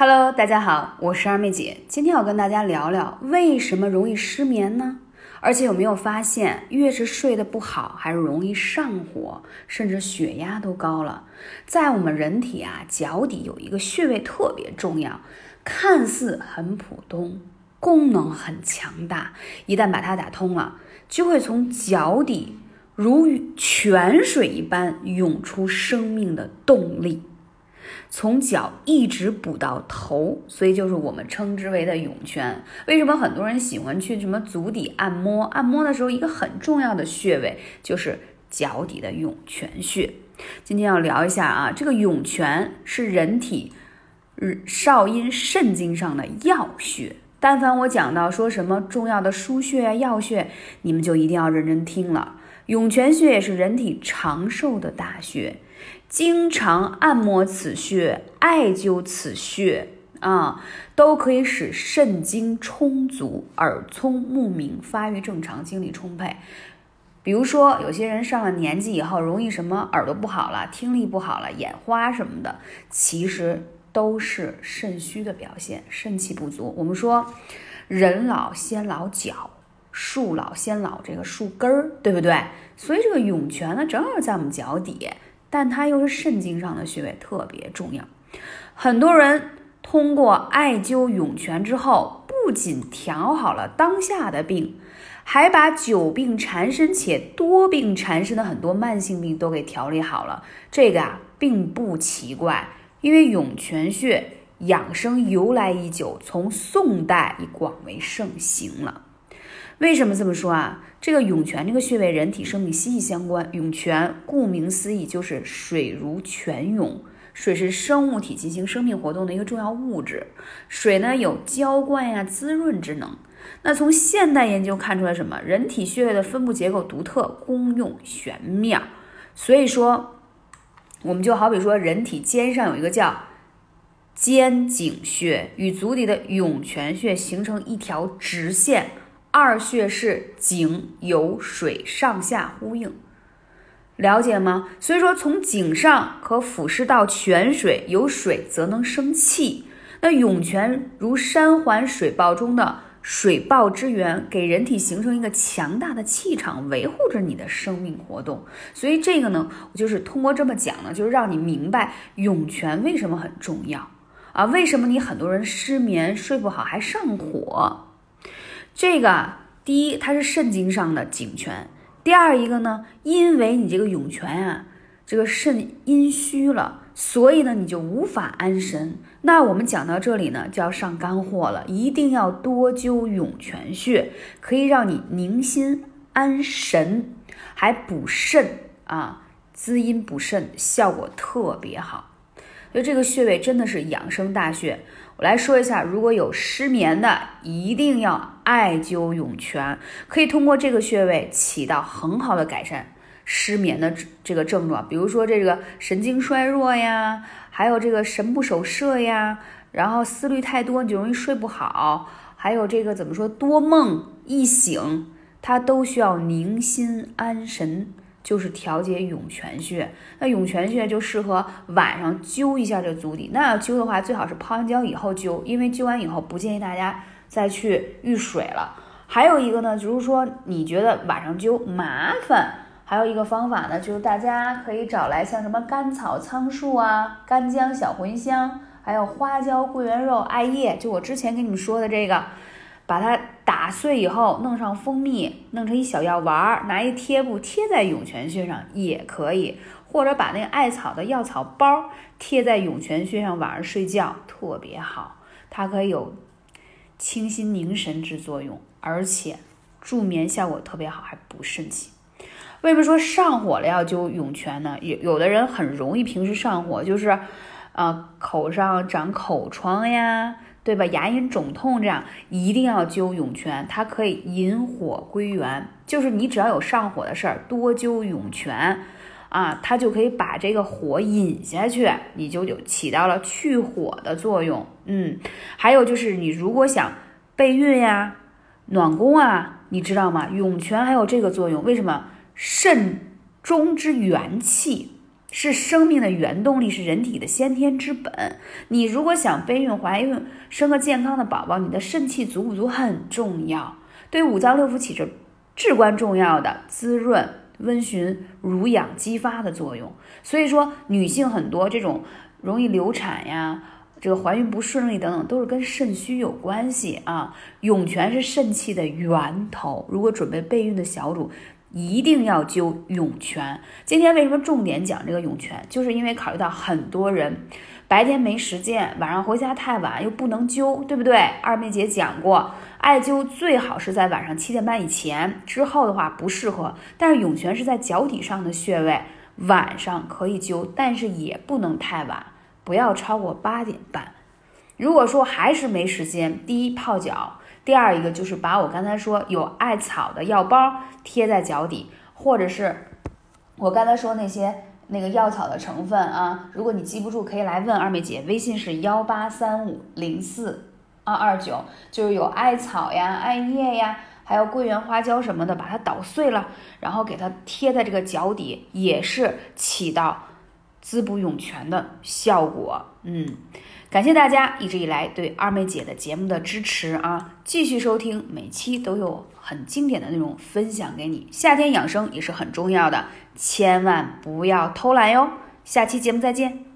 Hello，大家好，我是二妹姐。今天我跟大家聊聊为什么容易失眠呢？而且有没有发现，越是睡得不好，还是容易上火，甚至血压都高了。在我们人体啊，脚底有一个穴位特别重要，看似很普通，功能很强大。一旦把它打通了，就会从脚底如泉水一般涌出生命的动力。从脚一直补到头，所以就是我们称之为的涌泉。为什么很多人喜欢去什么足底按摩？按摩的时候，一个很重要的穴位就是脚底的涌泉穴。今天要聊一下啊，这个涌泉是人体少阴肾经上的要穴。但凡我讲到说什么重要的腧穴啊、要穴，你们就一定要认真听了。涌泉穴也是人体长寿的大穴。经常按摩此穴、艾灸此穴啊，都可以使肾精充足、耳聪目明、发育正常、精力充沛。比如说，有些人上了年纪以后，容易什么耳朵不好了、听力不好了、眼花什么的，其实都是肾虚的表现，肾气不足。我们说，人老先老脚，树老先老这个树根儿，对不对？所以这个涌泉呢，正好在我们脚底。但它又是肾经上的穴位，特别重要。很多人通过艾灸涌泉之后，不仅调好了当下的病，还把久病缠身且多病缠身的很多慢性病都给调理好了。这个啊，并不奇怪，因为涌泉穴养生由来已久，从宋代已广为盛行了。为什么这么说啊？这个涌泉这个穴位，人体生命息息相关。涌泉顾名思义就是水如泉涌，水是生物体进行生命活动的一个重要物质。水呢有浇灌呀、滋润之能。那从现代研究看出来什么？人体穴位的分布结构独特，功用玄妙。所以说，我们就好比说，人体肩上有一个叫肩颈穴，与足底的涌泉穴形成一条直线。二穴是井有水上下呼应，了解吗？所以说从井上可俯视到泉水，有水则能生气。那涌泉如山环水抱中的水抱之源，给人体形成一个强大的气场，维护着你的生命活动。所以这个呢，我就是通过这么讲呢，就是让你明白涌泉为什么很重要啊？为什么你很多人失眠睡不好还上火？这个第一，它是肾经上的井泉；第二一个呢，因为你这个涌泉啊，这个肾阴虚了，所以呢你就无法安神。那我们讲到这里呢，就要上干货了，一定要多灸涌泉穴，可以让你宁心安神，还补肾啊，滋阴补肾，效果特别好。所以这个穴位真的是养生大穴。我来说一下，如果有失眠的，一定要艾灸涌泉，可以通过这个穴位起到很好的改善失眠的这个症状，比如说这个神经衰弱呀，还有这个神不守舍呀，然后思虑太多你就容易睡不好，还有这个怎么说多梦易醒，它都需要宁心安神。就是调节涌泉穴，那涌泉穴就适合晚上灸一下这足底。那要灸的话，最好是泡完脚以后灸，因为灸完以后不建议大家再去遇水了。还有一个呢，就是说你觉得晚上灸麻烦，还有一个方法呢，就是大家可以找来像什么甘草、苍术啊、干姜、小茴香，还有花椒、桂圆肉、艾叶，就我之前跟你们说的这个。把它打碎以后，弄上蜂蜜，弄成一小药丸儿，拿一贴布贴在涌泉穴上也可以，或者把那个艾草的药草包贴在涌泉穴上，晚上睡觉特别好。它可以有清心凝神之作用，而且助眠效果特别好，还补肾气。为什么说上火了要灸涌泉呢？有有的人很容易平时上火，就是，呃，口上长口疮呀。对吧？牙龈肿痛这样一定要灸涌泉，它可以引火归元。就是你只要有上火的事儿，多灸涌泉啊，它就可以把这个火引下去，你就有起到了去火的作用。嗯，还有就是你如果想备孕呀、暖宫啊，你知道吗？涌泉还有这个作用。为什么？肾中之元气是生命的原动力，是人体的先天之本。你如果想备孕、怀孕、生个健康的宝宝，你的肾气足不足很重要，对五脏六腑起着至关重要的滋润、温煦、濡养、激发的作用。所以说，女性很多这种容易流产呀。这个怀孕不顺利等等，都是跟肾虚有关系啊。涌泉是肾气的源头，如果准备备孕的小主，一定要灸涌泉。今天为什么重点讲这个涌泉？就是因为考虑到很多人白天没时间，晚上回家太晚又不能灸，对不对？二妹姐讲过，艾灸最好是在晚上七点半以前，之后的话不适合。但是涌泉是在脚底上的穴位，晚上可以灸，但是也不能太晚。不要超过八点半。如果说还是没时间，第一泡脚，第二一个就是把我刚才说有艾草的药包贴在脚底，或者是我刚才说那些那个药草的成分啊，如果你记不住，可以来问二妹姐，微信是幺八三五零四二二九，就是有艾草呀、艾叶呀，还有桂圆花椒什么的，把它捣碎了，然后给它贴在这个脚底，也是起到。滋补涌泉的效果，嗯，感谢大家一直以来对二妹姐的节目的支持啊！继续收听，每期都有很经典的内容分享给你。夏天养生也是很重要的，千万不要偷懒哟！下期节目再见。